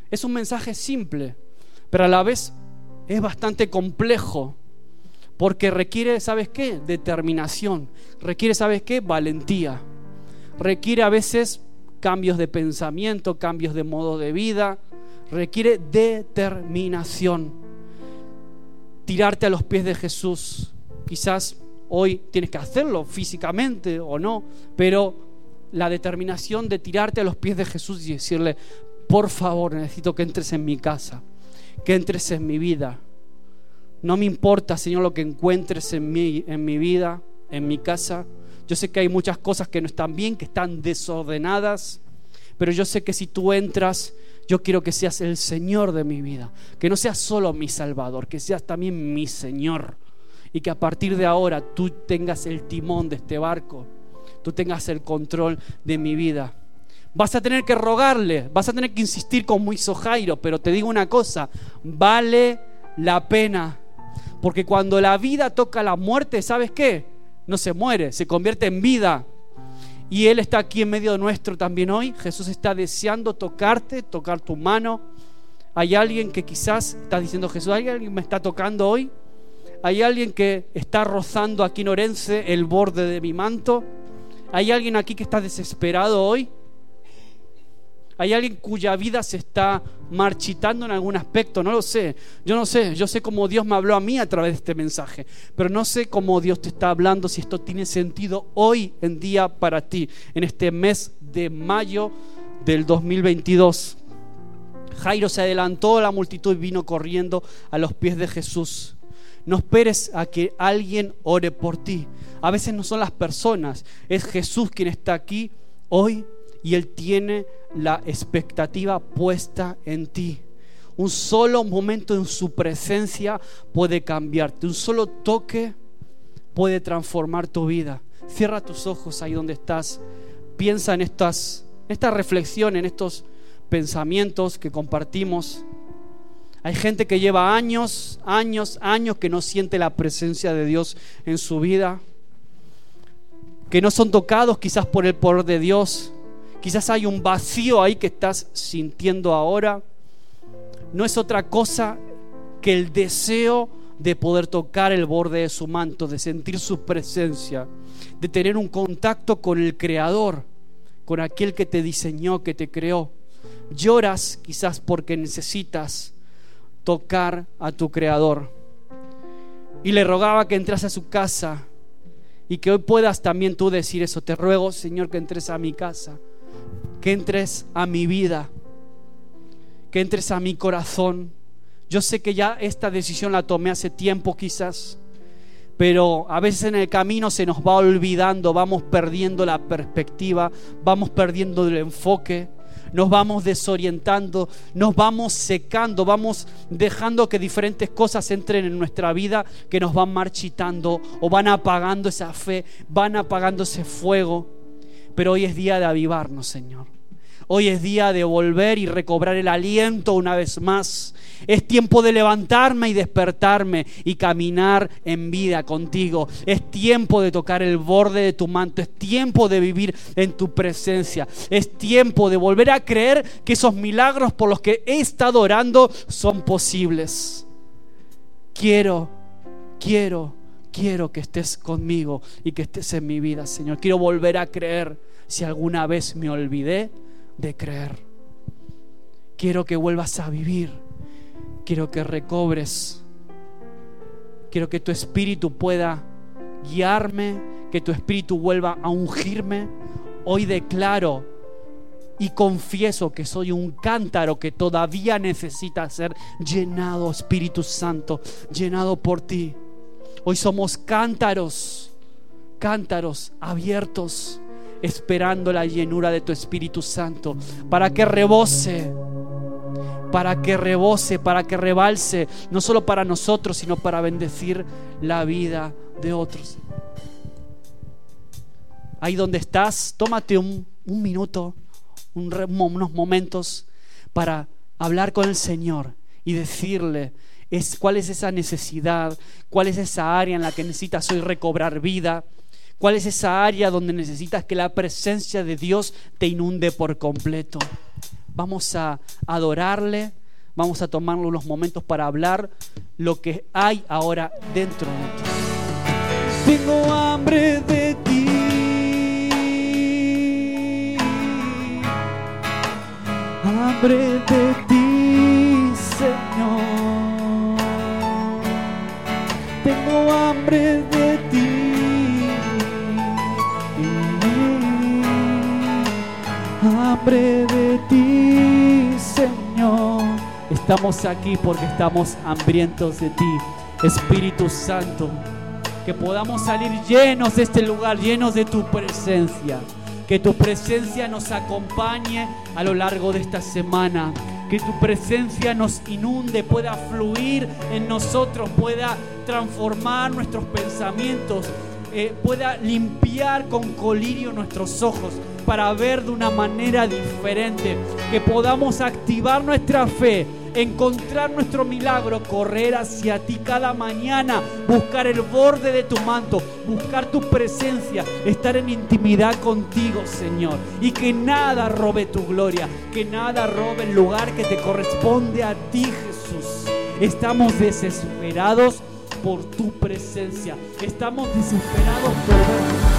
S1: Es un mensaje simple, pero a la vez es bastante complejo. Porque requiere, ¿sabes qué? Determinación. Requiere, ¿sabes qué? Valentía. Requiere a veces cambios de pensamiento, cambios de modo de vida, requiere determinación. Tirarte a los pies de Jesús. Quizás hoy tienes que hacerlo físicamente o no, pero la determinación de tirarte a los pies de Jesús y decirle, por favor, necesito que entres en mi casa, que entres en mi vida. No me importa, Señor, lo que encuentres en mi, en mi vida, en mi casa. Yo sé que hay muchas cosas que no están bien, que están desordenadas, pero yo sé que si tú entras yo quiero que seas el Señor de mi vida, que no seas solo mi Salvador, que seas también mi Señor. Y que a partir de ahora tú tengas el timón de este barco, tú tengas el control de mi vida. Vas a tener que rogarle, vas a tener que insistir como hizo Jairo, pero te digo una cosa, vale la pena. Porque cuando la vida toca la muerte, ¿sabes qué? No se muere, se convierte en vida. Y Él está aquí en medio nuestro también hoy. Jesús está deseando tocarte, tocar tu mano. Hay alguien que quizás está diciendo Jesús, ¿hay alguien que me está tocando hoy? ¿Hay alguien que está rozando aquí en Orense el borde de mi manto? ¿Hay alguien aquí que está desesperado hoy? Hay alguien cuya vida se está marchitando en algún aspecto, no lo sé. Yo no sé, yo sé cómo Dios me habló a mí a través de este mensaje, pero no sé cómo Dios te está hablando, si esto tiene sentido hoy en día para ti, en este mes de mayo del 2022. Jairo se adelantó la multitud y vino corriendo a los pies de Jesús. No esperes a que alguien ore por ti. A veces no son las personas, es Jesús quien está aquí hoy y Él tiene la expectativa puesta en ti. Un solo momento en su presencia puede cambiarte. Un solo toque puede transformar tu vida. Cierra tus ojos ahí donde estás. Piensa en estas, esta reflexión, en estos pensamientos que compartimos. Hay gente que lleva años, años, años que no siente la presencia de Dios en su vida, que no son tocados quizás por el poder de Dios. Quizás hay un vacío ahí que estás sintiendo ahora no es otra cosa que el deseo de poder tocar el borde de su manto, de sentir su presencia, de tener un contacto con el Creador, con aquel que te diseñó, que te creó. Lloras quizás porque necesitas tocar a tu Creador. Y le rogaba que entrase a su casa y que hoy puedas también tú decir eso. Te ruego, Señor, que entres a mi casa, que entres a mi vida que entres a mi corazón. Yo sé que ya esta decisión la tomé hace tiempo quizás, pero a veces en el camino se nos va olvidando, vamos perdiendo la perspectiva, vamos perdiendo el enfoque, nos vamos desorientando, nos vamos secando, vamos dejando que diferentes cosas entren en nuestra vida que nos van marchitando o van apagando esa fe, van apagando ese fuego. Pero hoy es día de avivarnos, Señor. Hoy es día de volver y recobrar el aliento una vez más. Es tiempo de levantarme y despertarme y caminar en vida contigo. Es tiempo de tocar el borde de tu manto. Es tiempo de vivir en tu presencia. Es tiempo de volver a creer que esos milagros por los que he estado orando son posibles. Quiero, quiero, quiero que estés conmigo y que estés en mi vida, Señor. Quiero volver a creer si alguna vez me olvidé de creer. Quiero que vuelvas a vivir. Quiero que recobres. Quiero que tu espíritu pueda guiarme, que tu espíritu vuelva a ungirme. Hoy declaro y confieso que soy un cántaro que todavía necesita ser llenado, Espíritu Santo, llenado por ti. Hoy somos cántaros, cántaros abiertos esperando la llenura de tu Espíritu Santo, para que rebose, para que rebose, para que rebalse, no solo para nosotros, sino para bendecir la vida de otros. Ahí donde estás, tómate un, minuto, unos momentos para hablar con el Señor y decirle es, cuál es esa necesidad, cuál es esa área en la que necesitas hoy recobrar vida ¿Cuál es esa área donde necesitas que la presencia de Dios te inunde por completo? Vamos a adorarle, vamos a tomar unos momentos para hablar lo que hay ahora dentro de ti. Tengo hambre de ti. Hambre de ti, Hambre de ti. hambre de ti, Señor. Estamos aquí porque estamos hambrientos de ti, Espíritu Santo. Que podamos salir llenos de este lugar, llenos de tu presencia. Que tu presencia nos acompañe a lo largo de esta semana. Que tu presencia nos inunde, pueda fluir en nosotros, pueda transformar nuestros pensamientos, eh, pueda limpiar con colirio nuestros ojos para ver de una manera diferente, que podamos activar nuestra fe, encontrar nuestro milagro, correr hacia ti cada mañana, buscar el borde de tu manto, buscar tu presencia, estar en intimidad contigo, Señor, y que nada robe tu gloria, que nada robe el lugar que te corresponde a ti, Jesús. Estamos desesperados por tu presencia. Estamos desesperados por